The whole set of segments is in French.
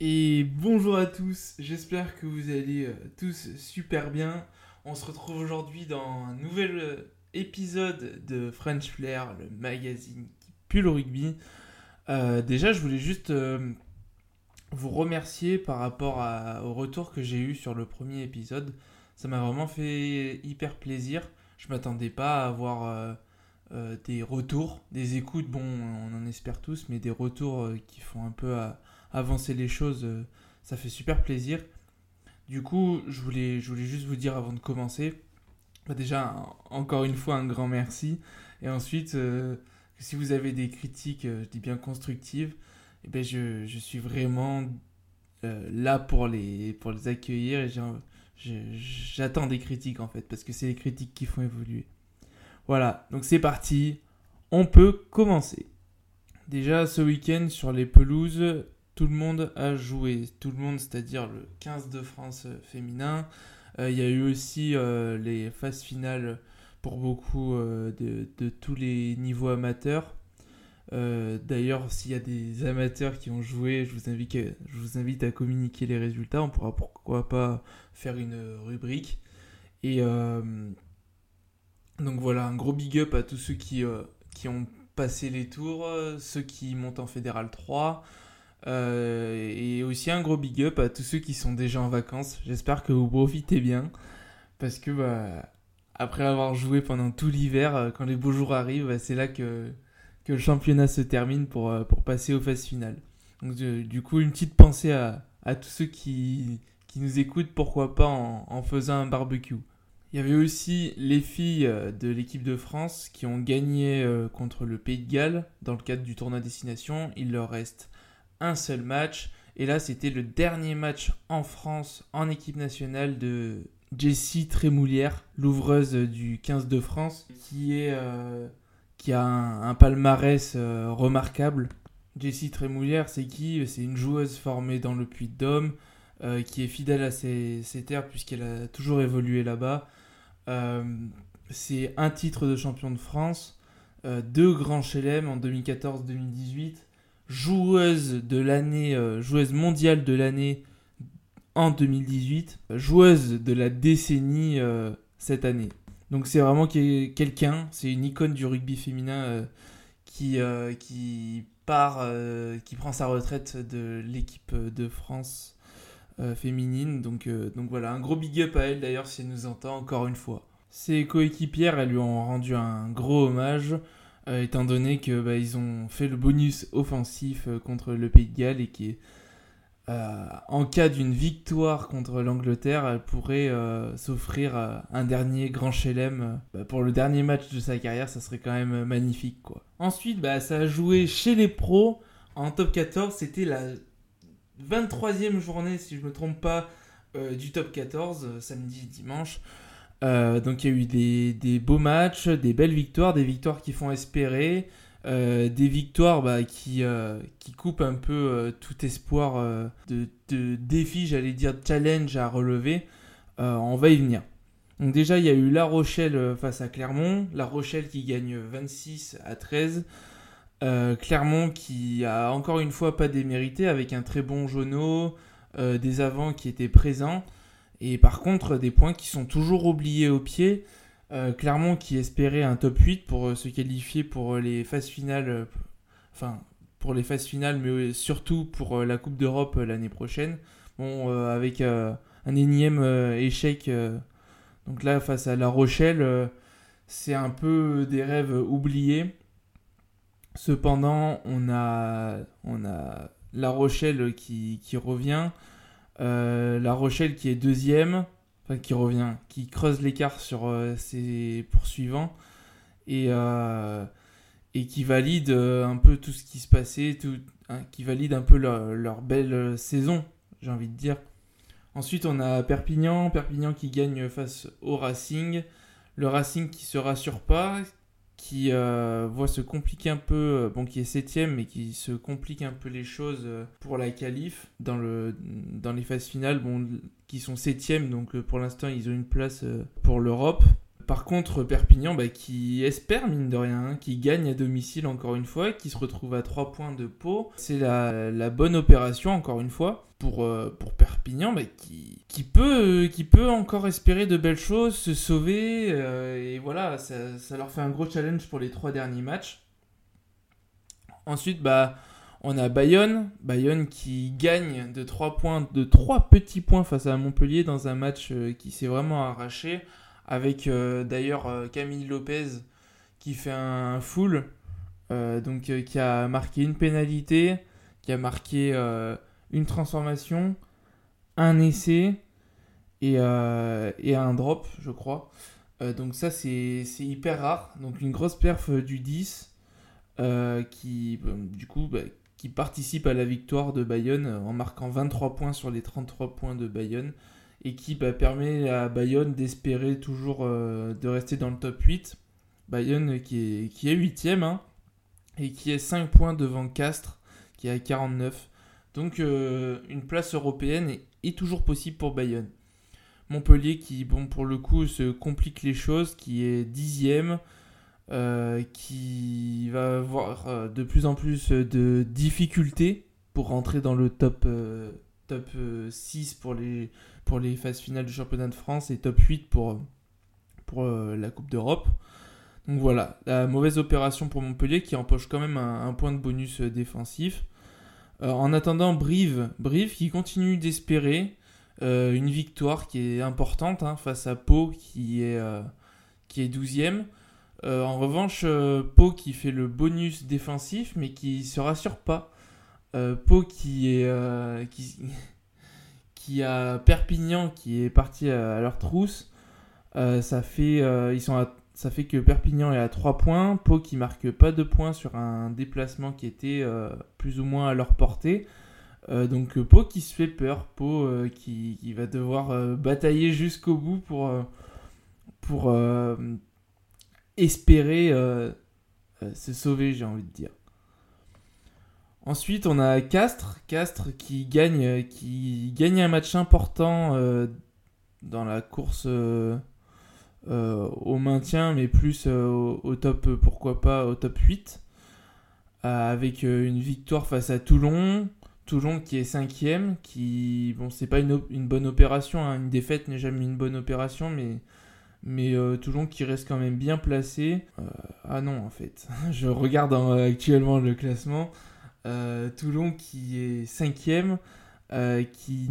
Et bonjour à tous, j'espère que vous allez euh, tous super bien. On se retrouve aujourd'hui dans un nouvel euh, épisode de French Flair, le magazine qui pue le rugby. Euh, déjà, je voulais juste vous remercier par rapport au retour que j'ai eu sur le premier épisode. Ça m'a vraiment fait hyper plaisir. Je m'attendais pas à avoir des retours, des écoutes. Bon, on en espère tous, mais des retours qui font un peu à avancer les choses, euh, ça fait super plaisir. Du coup, je voulais, je voulais juste vous dire avant de commencer, bah, déjà, encore une fois, un grand merci. Et ensuite, euh, si vous avez des critiques, euh, je dis bien constructives, eh ben je, je, suis vraiment là pour les, pour les accueillir j'attends des critiques en fait, parce que c'est les critiques qui font évoluer. Voilà, donc c'est parti, on peut commencer. Déjà ce week-end sur les pelouses, tout le monde a joué. Tout le monde, c'est-à-dire le 15 de France euh, féminin. Euh, il y a eu aussi euh, les phases finales pour beaucoup de, tous les niveaux amateurs. D'ailleurs, s'il y a des amateurs qui ont joué, je vous, invite, je vous invite à communiquer les résultats. On pourra pourquoi pas faire une rubrique. Et donc voilà, un gros big up à tous ceux qui, qui ont passé les tours, ceux qui montent en Fédéral 3. Euh, et aussi un gros big up à tous ceux qui sont déjà en vacances. J'espère que vous profitez bien. Parce que bah, après avoir joué pendant tout l'hiver, euh, quand les beaux jours arrivent, bah, c'est là que, que le championnat se termine pour, euh, pour passer aux phases finales. Donc du coup, une petite pensée à, à tous ceux qui, qui nous écoutent, pourquoi pas en, en faisant un barbecue. Il y avait aussi les filles de l'équipe de France qui ont gagné contre le Pays de Galles dans le cadre du tournoi destination. Il leur reste un seul match. Et là, c'était le dernier match en France en équipe nationale de Jessie Trémoulière, l'ouvreuse du 15 de France, qui, euh, a un, palmarès euh, remarquable. Jessie Trémoulière, c'est qui? C'est une joueuse formée dans le Puy-de-Dôme, euh, qui est fidèle à ses, ses terres puisqu'elle a toujours évolué là-bas. c'est un titre de champion de France, deux grands chelem en 2014-2018 joueuse de l'année, euh, joueuse mondiale de l'année en 2018, joueuse de la décennie euh, cette année. Donc c'est vraiment quelqu'un, c'est une icône du rugby féminin euh, qui, qui part, qui prend sa retraite de l'équipe de France féminine. Donc, donc voilà, un gros big up à elle d'ailleurs si elle nous entend encore une fois. Ses coéquipières, elles lui ont rendu un gros hommage. Euh, étant donné que bah, ont fait le bonus offensif euh, contre le Pays de Galles et qui euh, en cas d'une victoire contre l'Angleterre, elle pourrait s'offrir un dernier grand chelem bah, pour le dernier match de sa carrière, ça serait quand même magnifique quoi. Ensuite, bah, ça a joué chez les pros en top 14, c'était la 23e journée si je me trompe pas du top 14 samedi dimanche. Euh, donc il y a eu des, beaux matchs, des belles victoires, des victoires qui font espérer, euh, des victoires bah, qui, euh, qui coupent un peu tout espoir de, de, défi, j'allais dire challenge à relever. on va y venir. Donc déjà il y a eu La Rochelle face à Clermont, La Rochelle qui gagne 26 à 13. Clermont qui a encore une fois pas démérité avec un très bon Jono, des avants qui étaient présents. Et par contre, des points qui sont toujours oubliés au pied. Euh, Clermont qui espérait un top 8 pour euh, se qualifier pour euh, les phases finales, enfin pour les phases finales, mais surtout pour la Coupe d'Europe l'année prochaine. Bon, avec un énième échec, donc là face à La Rochelle, c'est un peu des rêves oubliés. Cependant, on a, on a La Rochelle qui, qui revient. Euh, la Rochelle qui est deuxième, enfin qui revient, qui creuse l'écart sur euh, ses poursuivants et, euh, qui valide un peu tout ce qui se passait, tout, hein, qui valide un peu leur, belle saison, j'ai envie de dire. Ensuite, on a Perpignan, Perpignan qui gagne face au Racing. Le Racing qui se rassure pas, qui euh, voit se compliquer un peu, euh, bon qui est septième mais qui se complique un peu les choses euh, pour la qualif dans, le, dans les phases finales, bon qui sont septième donc pour l'instant ils ont une place pour l'Europe. Par contre, Perpignan, bah, qui espère, mine de rien, hein, qui gagne à domicile encore une fois, qui se retrouve à 3 points de Pau. C'est la, bonne opération, encore une fois, pour, euh, Perpignan, bah, qui, qui, peut, encore espérer de belles choses, se sauver. et voilà, ça, leur fait un gros challenge pour les trois derniers matchs. Ensuite, bah, on a Bayonne, Bayonne qui gagne de 3 points, de 3 petits points face à Montpellier dans un match euh, qui s'est vraiment arraché, avec euh, d'ailleurs euh, Camille Lopez qui fait un full, donc qui a marqué une pénalité, qui a marqué une transformation, un essai et, et un drop, je crois. donc ça c'est hyper rare, donc une grosse perf du 10. qui du coup bah, qui participe à la victoire de Bayonne euh, en marquant 23 points sur les 33 points de Bayonne et qui bah, permet à Bayonne d'espérer toujours euh, de rester dans le top 8. Bayonne qui est, qui est 8ème hein, et qui est 5 points devant Castres qui est à 49. Donc euh, une place européenne est, toujours possible pour Bayonne. Montpellier qui, bon, pour le coup, se complique les choses, qui est 10ème euh, qui va avoir de plus en plus de difficultés pour rentrer dans le top, top 6 pour les, pour les phases finales du championnat de France et top 8 pour, pour la Coupe d'Europe. Donc voilà, la mauvaise opération pour Montpellier qui empoche quand même un, point de bonus défensif. en attendant, Brive, Brive qui continue d'espérer une victoire qui est importante hein, face à Pau qui est, qui est 12e. Euh, en revanche, euh, Pau qui fait le bonus défensif, mais qui se rassure pas. Euh, Pau qui est qui, qui a Perpignan qui est parti à, leur trousse. ça fait ils sont ça fait que Perpignan est à 3 points, Pau qui marque pas de points sur un déplacement qui était plus ou moins à leur portée. donc Pau qui se fait peur, Pau qui, va devoir batailler jusqu'au bout pour, pour, espérer euh, euh, se sauver, j'ai envie de dire. Ensuite, on a Castres, Castres qui gagne, qui gagne un match important euh, dans la course au maintien, mais plus au, top, pourquoi pas, au top 8, avec une victoire face à Toulon. Toulon qui est cinquième, qui bon c'est pas une, bonne opération, hein. une défaite n'est jamais une bonne opération, mais mais euh, Toulon qui reste quand même bien placé. Euh, ah non, en fait, je regarde actuellement le classement. Euh, Toulon qui est cinquième, qui,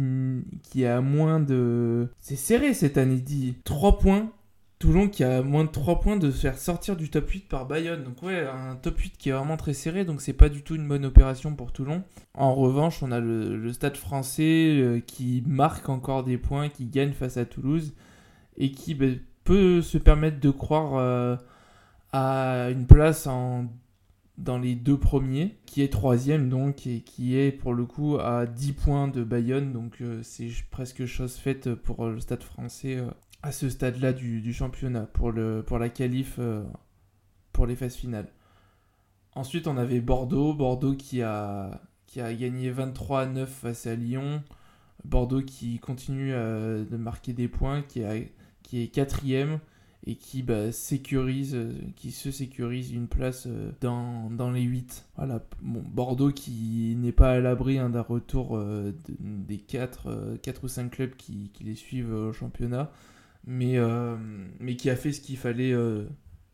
qui a moins de... C'est serré cette année, dit 3 points. Toulon qui a moins de 3 points de se faire sortir du top 8 par Bayonne. Donc ouais, un top 8 qui est vraiment très serré, donc c'est pas du tout une bonne opération pour Toulon. En revanche, on a le, stade français qui marque encore des points, qui gagne face à Toulouse et qui ben, peut se permettre de croire euh, à une place en, dans les deux premiers, qui est troisième donc, et qui est pour le coup à 10 points de Bayonne, donc euh, c'est presque chose faite pour le stade français euh, à ce stade-là du, championnat, pour, le, pour la qualif pour les phases finales. Ensuite, on avait Bordeaux, Bordeaux qui a, qui a gagné 23 à 9 face à Lyon. Bordeaux qui continue de marquer des points, qui a qui est quatrième et qui bah, sécurise, euh, qui se sécurise une place euh, dans, dans les 8. Voilà, Bordeaux qui n'est pas à l'abri hein, d'un retour euh, des 4, 4 ou 5 clubs qui, les suivent au championnat, mais, mais qui a fait ce qu'il fallait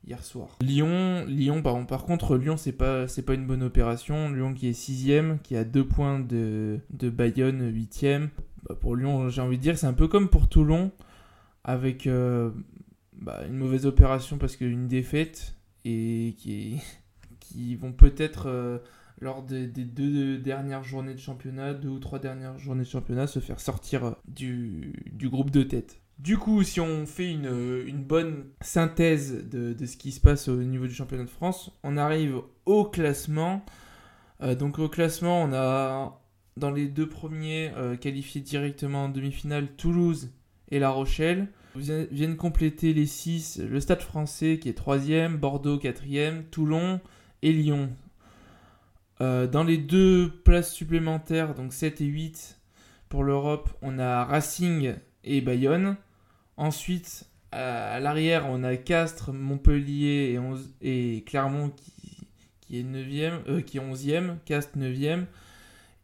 hier soir. Lyon, Lyon par, contre, Lyon c'est pas, c'est pas une bonne opération. Lyon qui est 6ème, qui a 2 points de, Bayonne 8ème. Bah, pour Lyon, j'ai envie de dire, c'est un peu comme pour Toulon avec bah, une mauvaise opération parce qu'une défaite et qui, vont peut-être euh, lors des, deux dernières journées de championnat, deux ou trois dernières journées de championnat, se faire sortir euh, du, du groupe de tête. Du coup, si on fait une, une bonne synthèse de, de, ce qui se passe au niveau du championnat de France, on arrive au classement. donc au classement, on a dans les deux premiers qualifiés directement en demi-finale Toulouse et La Rochelle. Viennent compléter les 6 le Stade français qui est 3ème, Bordeaux 4ème, Toulon et Lyon. Euh, dans les deux places supplémentaires, donc 7 et 8 pour l'Europe, on a Racing et Bayonne. Ensuite, à, l'arrière, on a Castres, Montpellier et, Clermont qui, est 9e, qui est 11e, Castres 9e.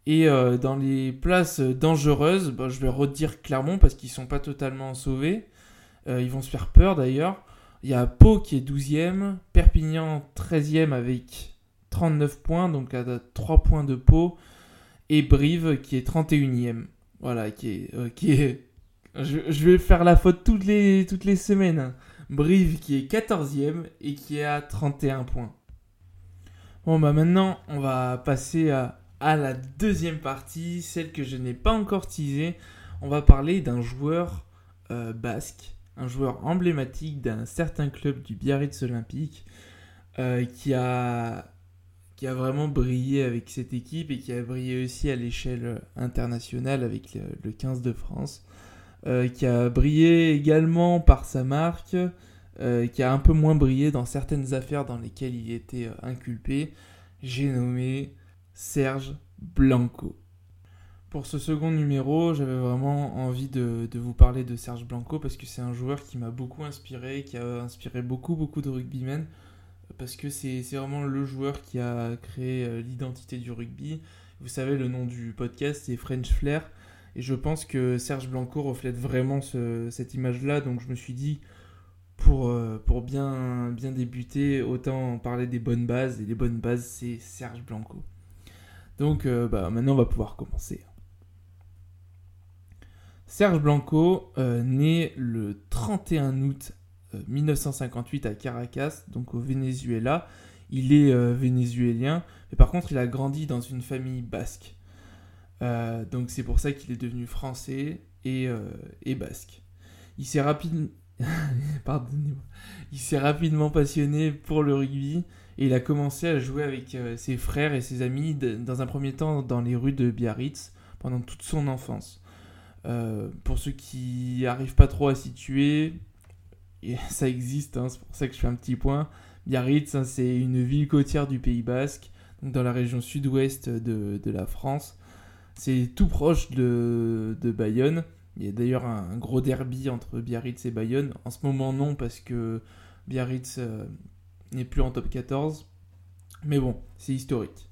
Et dans les places dangereuses, bah, je vais redire Clermont parce qu'ils sont pas totalement sauvés. Ils vont se faire peur d'ailleurs. Il y a Pau qui est 12e, Perpignan 13e avec 39 points, donc à 3 points de Pau, et Brive qui est 31e. Voilà, qui est. Euh, je, vais faire la faute toutes les, toutes les semaines. Brive qui est 14e et qui est à 31 points. Bon, bah maintenant, on va passer à, à la deuxième partie, celle que je n'ai pas encore teasée. On va parler d'un joueur euh, basque un joueur emblématique d'un certain club du Biarritz Olympique euh, qui, a, qui a vraiment brillé avec cette équipe et qui a brillé aussi à l'échelle internationale avec le, 15 de France, euh, qui a brillé également par sa marque, euh, qui a un peu moins brillé dans certaines affaires dans lesquelles il était inculpé. J'ai nommé Serge Blanco. Pour ce second numéro, j'avais vraiment envie de, vous parler de Serge Blanco parce que c'est un joueur qui m'a beaucoup inspiré, qui a inspiré beaucoup beaucoup de rugbymen parce que c'est vraiment le joueur qui a créé euh, l'identité du rugby. Vous savez, le nom du podcast c'est French Flair et je pense que Serge Blanco reflète vraiment cette image-là. Donc je me suis dit, pour, euh, bien débuter, autant parler des bonnes bases et les bonnes bases c'est Serge Blanco. Donc euh, bah, maintenant on va pouvoir commencer. Serge Blanco, euh, né le 31 août 1958 euh, à Caracas, donc au Venezuela. Il est euh, vénézuélien, mais par contre il a grandi dans une famille basque. donc c'est pour ça qu'il est devenu français et, basque. Il s'est il s'est rapidement passionné pour le rugby et il a commencé à jouer avec ses frères et ses amis dans un premier temps dans les rues de Biarritz pendant toute son enfance. Euh, pour ceux qui n'arrivent pas trop à situer, et ça existe, hein, c'est pour ça que je fais un petit point. Biarritz, hein, c'est une ville côtière du Pays Basque, dans la région sud-ouest de, la France. C'est tout proche de, Bayonne. Il y a d'ailleurs un, gros derby entre Biarritz et Bayonne. En ce moment, non, parce que Biarritz euh, n'est plus en top 14. Mais bon, c'est historique.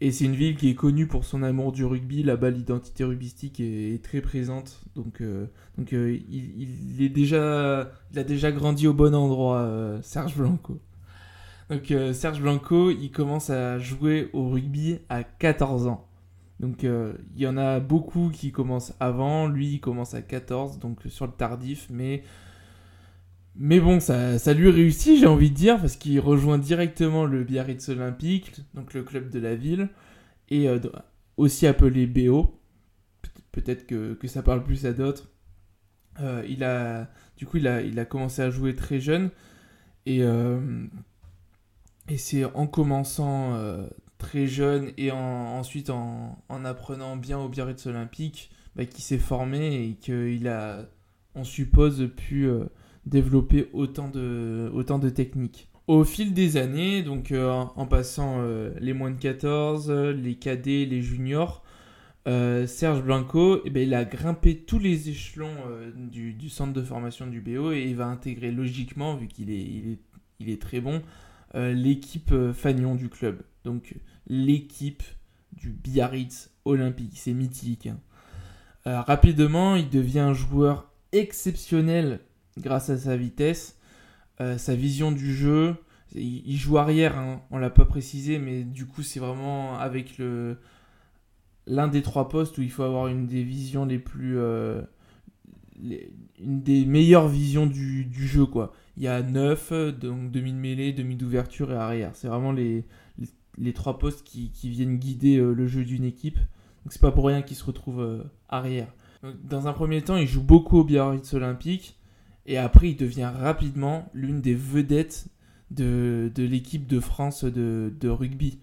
Et c'est une ville qui est connue pour son amour du rugby. Là-bas, l'identité rugbystique est, très présente. Donc, euh, euh, il, est déjà, il a déjà grandi au bon endroit, euh, Serge Blanco. Donc, Serge Blanco, il commence à jouer au rugby à 14 ans. Donc, il y en a beaucoup qui commencent avant. Lui, il commence à 14, donc sur le tardif. Mais mais bon, ça, ça lui réussit, j'ai envie de dire, parce qu'il rejoint directement le Biarritz Olympique, donc le club de la ville, et euh, aussi appelé BO. Peut-être que, ça parle plus à d'autres. Euh, il a, du coup, il a, commencé à jouer très jeune, et, euh, c'est en commençant très jeune et en, ensuite en, en, apprenant bien au Biarritz Olympique bah, qu'il s'est formé et qu'il a, on suppose, pu développer autant de, autant techniques. Au fil des années, donc euh, en passant euh, les moins de 14, les cadets, les juniors, euh, Serge Blanco, eh ben, il a grimpé tous les échelons du, centre de formation du BO et il va intégrer logiquement, vu qu'il est, il est, il est, très bon, l'équipe Fagnon du club. Donc l'équipe du Biarritz Olympique, c'est mythique. Hein. rapidement, il devient un joueur exceptionnel grâce à sa vitesse, euh, sa vision du jeu. Il, joue arrière, hein, on l'a pas précisé, mais du coup c'est vraiment avec le l'un des trois postes où il faut avoir une des visions les plus euh, une des meilleures visions du, jeu quoi. Il y a neuf, donc demi de mêlée, demi d'ouverture et arrière. C'est vraiment les, les, trois postes qui, viennent guider euh, le jeu d'une équipe. Donc c'est pas pour rien qu'il se retrouve arrière. dans un premier temps, il joue beaucoup au Biarritz Olympique. Et après, il devient rapidement l'une des vedettes de, l'équipe de France de, rugby.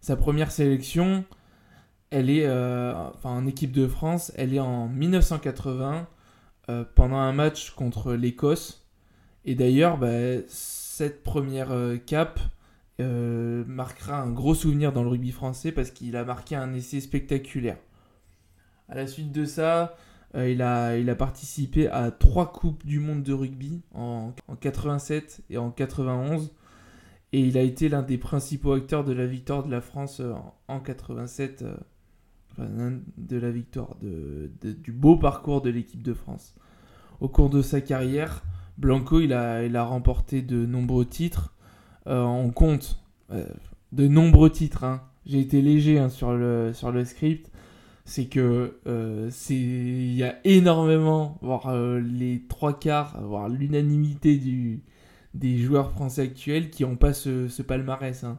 Sa première sélection, elle est euh, enfin, en équipe de France, elle est en 1980 euh, pendant un match contre l'Écosse. Et d'ailleurs, bah, cette première euh, cape marquera un gros souvenir dans le rugby français parce qu'il a marqué un essai spectaculaire. À la suite de ça, il, a, il a participé à trois Coupes du Monde de rugby en, en 87 et en 91. Et il a été l'un des principaux acteurs de la victoire de la France en, 87, de la victoire de, du beau parcours de l'équipe de France. Au cours de sa carrière, Blanco il a, il a remporté de nombreux titres. on compte de nombreux titres. Hein. J'ai été léger hein, sur, le, sur le script. C'est que euh, il y a énormément, voire euh, les trois quarts, voire l'unanimité des joueurs français actuels qui n'ont pas ce, palmarès. Hein.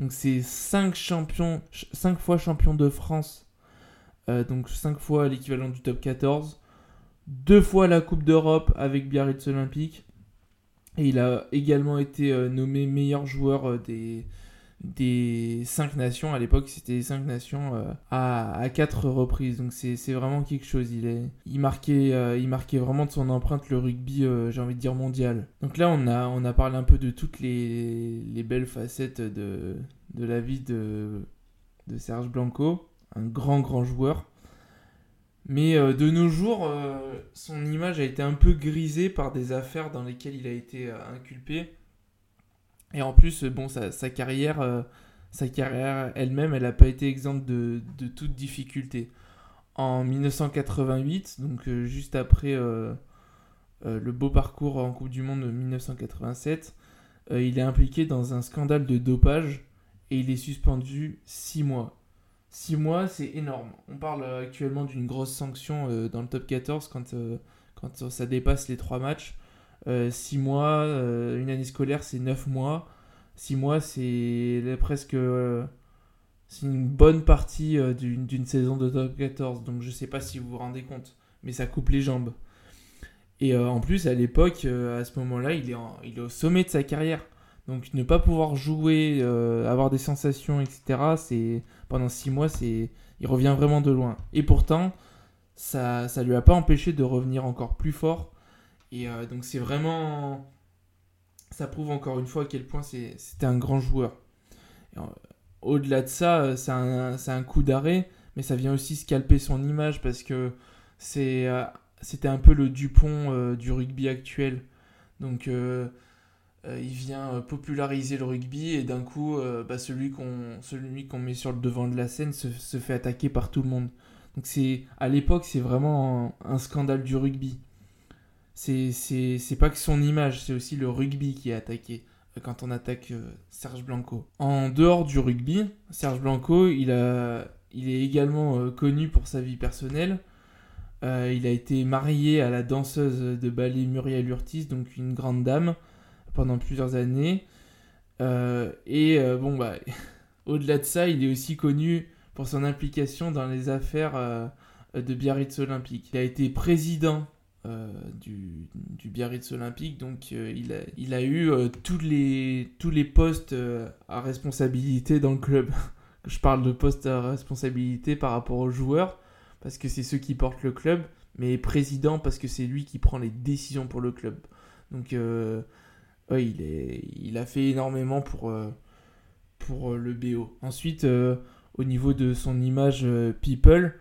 Donc c'est 5 champions, 5 fois champion de France, euh, donc 5 fois l'équivalent du top 14, 2 fois la Coupe d'Europe avec Biarritz Olympique, et il a également été nommé meilleur joueur des, des cinq nations. À l'époque, c'était cinq nations euh, à, à quatre reprises. Donc c'est vraiment quelque chose. Il, est, il, marquait, euh, il marquait vraiment de son empreinte le rugby, euh, j'ai envie de dire, mondial. Donc là, on a, on a parlé un peu de toutes les, les belles facettes de, de la vie de, de Serge Blanco. Un grand, grand joueur. Mais de nos jours, son image a été un peu grisée par des affaires dans lesquelles il a été inculpé. Et en plus, bon, sa, carrière, euh, carrière elle-même, elle n'a pas été exempte de, toute difficulté. En 1988, donc euh, juste après euh, le beau parcours en Coupe du Monde de 1987, il est impliqué dans un scandale de dopage et il est suspendu 6 mois. 6 mois, c'est énorme. On parle actuellement d'une grosse sanction dans le top 14 quand, quand ça dépasse les 3 matchs. 6 euh, mois, euh, une année scolaire c'est 9 mois. 6 mois c'est presque euh, c'est une bonne partie d'une saison de top 14. Donc je sais pas si vous vous rendez compte, mais ça coupe les jambes. Et en plus, à l'époque, à ce moment-là, il, est il est au sommet de sa carrière. Donc ne pas pouvoir jouer, avoir des sensations, etc., c'est pendant 6 mois, c'est il revient vraiment de loin. Et pourtant, ça ne lui a pas empêché de revenir encore plus fort et euh, donc c'est vraiment... Ça prouve encore une fois à quel point c'était un grand joueur. Euh, au-delà de ça, euh, c'est un, coup d'arrêt, mais ça vient aussi scalper son image parce que c'était un peu le Dupont du rugby actuel. Donc il vient populariser le rugby et d'un coup, bah, celui qu'on met sur le devant de la scène se, fait attaquer par tout le monde. Donc à l'époque, c'est vraiment un, scandale du rugby c'est pas que son image, c'est aussi le rugby qui est attaqué euh, quand on attaque euh, Serge Blanco. En dehors du rugby, Serge Blanco, il, est également euh, connu pour sa vie personnelle. il a été marié à la danseuse de ballet Muriel Urtis, donc une grande dame, pendant plusieurs années. et bon, bah, au-delà de ça, il est aussi connu pour son implication dans les affaires de Biarritz Olympique. Il a été président euh, du, du, Biarritz Olympique. Donc euh, il, a, il, a, eu euh, tous, les, tous les postes à responsabilité dans le club. Je parle de postes à responsabilité par rapport aux joueurs, parce que c'est ceux qui portent le club, mais président parce que c'est lui qui prend les décisions pour le club. Donc il, est, il a fait énormément pour, pour le BO. Ensuite, au niveau de son image people,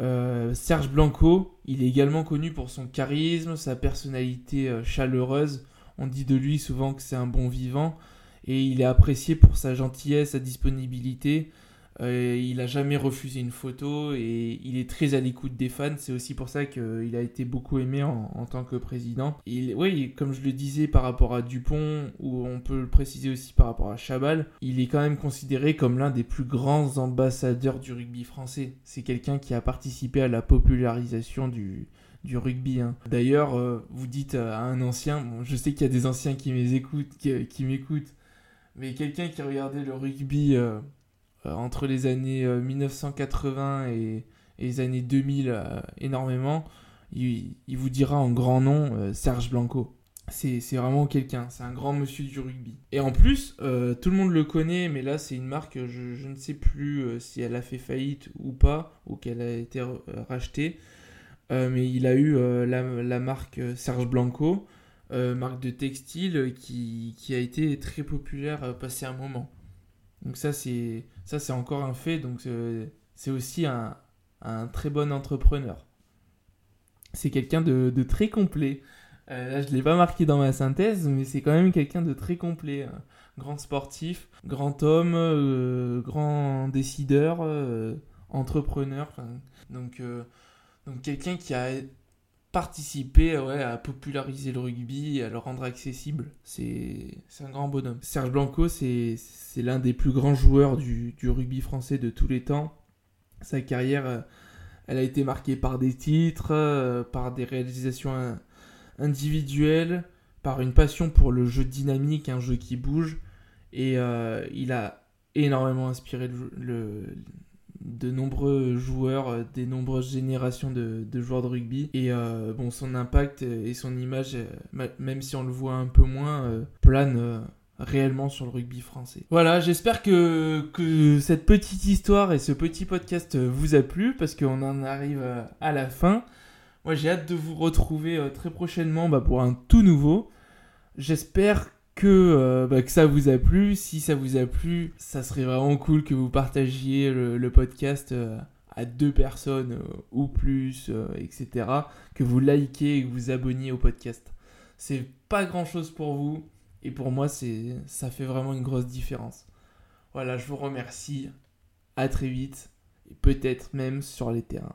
euh, Serge Blanco, il est également connu pour son charisme, sa personnalité euh, chaleureuse. On dit de lui souvent que c'est un bon vivant et il est apprécié pour sa gentillesse, sa disponibilité. Euh, il n'a jamais refusé une photo et il est très à l'écoute des fans. C'est aussi pour ça qu'il a été beaucoup aimé en, tant que président. oui, comme je le disais par rapport à Dupont, ou on peut le préciser aussi par rapport à Chabal, il est quand même considéré comme l'un des plus grands ambassadeurs du rugby français. C'est quelqu'un qui a participé à la popularisation du, rugby. Hein. D'ailleurs, euh, vous dites à un ancien, je sais qu'il y a des anciens qui m'écoutent, qui, mais quelqu'un qui regardait le rugby euh, entre les années 1980 euh, et, les années 2000 euh, énormément, il, vous dira en grand nom Serge Blanco. C'est vraiment quelqu'un, c'est un grand monsieur du rugby. Et en plus, tout le monde le connaît, mais là c'est une marque, je, ne sais plus si elle a fait faillite ou pas, ou qu'elle a été rachetée. mais il a eu la, marque Serge Blanco, marque de textile qui, qui, a été très populaire passé un moment. Donc ça c'est encore un fait. Donc c'est aussi un, très bon entrepreneur. c'est quelqu'un de, très complet. là, je ne l'ai pas marqué dans ma synthèse, mais c'est quand même quelqu'un de très complet. Hein. Grand sportif, grand homme, grand décideur, entrepreneur. Donc quelqu'un qui a participer ouais, à populariser le rugby à le rendre accessible. C'est un grand bonhomme. Serge Blanco, c'est l'un des plus grands joueurs du, du, rugby français de tous les temps. Sa carrière, euh, elle a été marquée par des titres, euh, par des réalisations individuelles, par une passion pour le jeu dynamique, un jeu qui bouge. Et euh, il a énormément inspiré le, de nombreux joueurs, euh, des nombreuses générations de, joueurs de rugby. Et euh, bon, son impact et son image, euh, même si on le voit un peu moins, plane réellement sur le rugby français. Voilà, j'espère que, que cette petite histoire et ce petit podcast vous a plu parce qu'on en arrive à la fin. Moi, j'ai hâte de vous retrouver très prochainement bah, pour un tout nouveau. J'espère que, euh, bah, que ça vous a plu. Si ça vous a plu, ça serait vraiment cool que vous partagiez le, podcast euh, à deux personnes euh, ou plus, etc. Que vous likez et que vous abonniez au podcast. C'est pas grand chose pour vous et pour moi, ça fait vraiment une grosse différence. Voilà, je vous remercie. À très vite et peut-être même sur les terrains.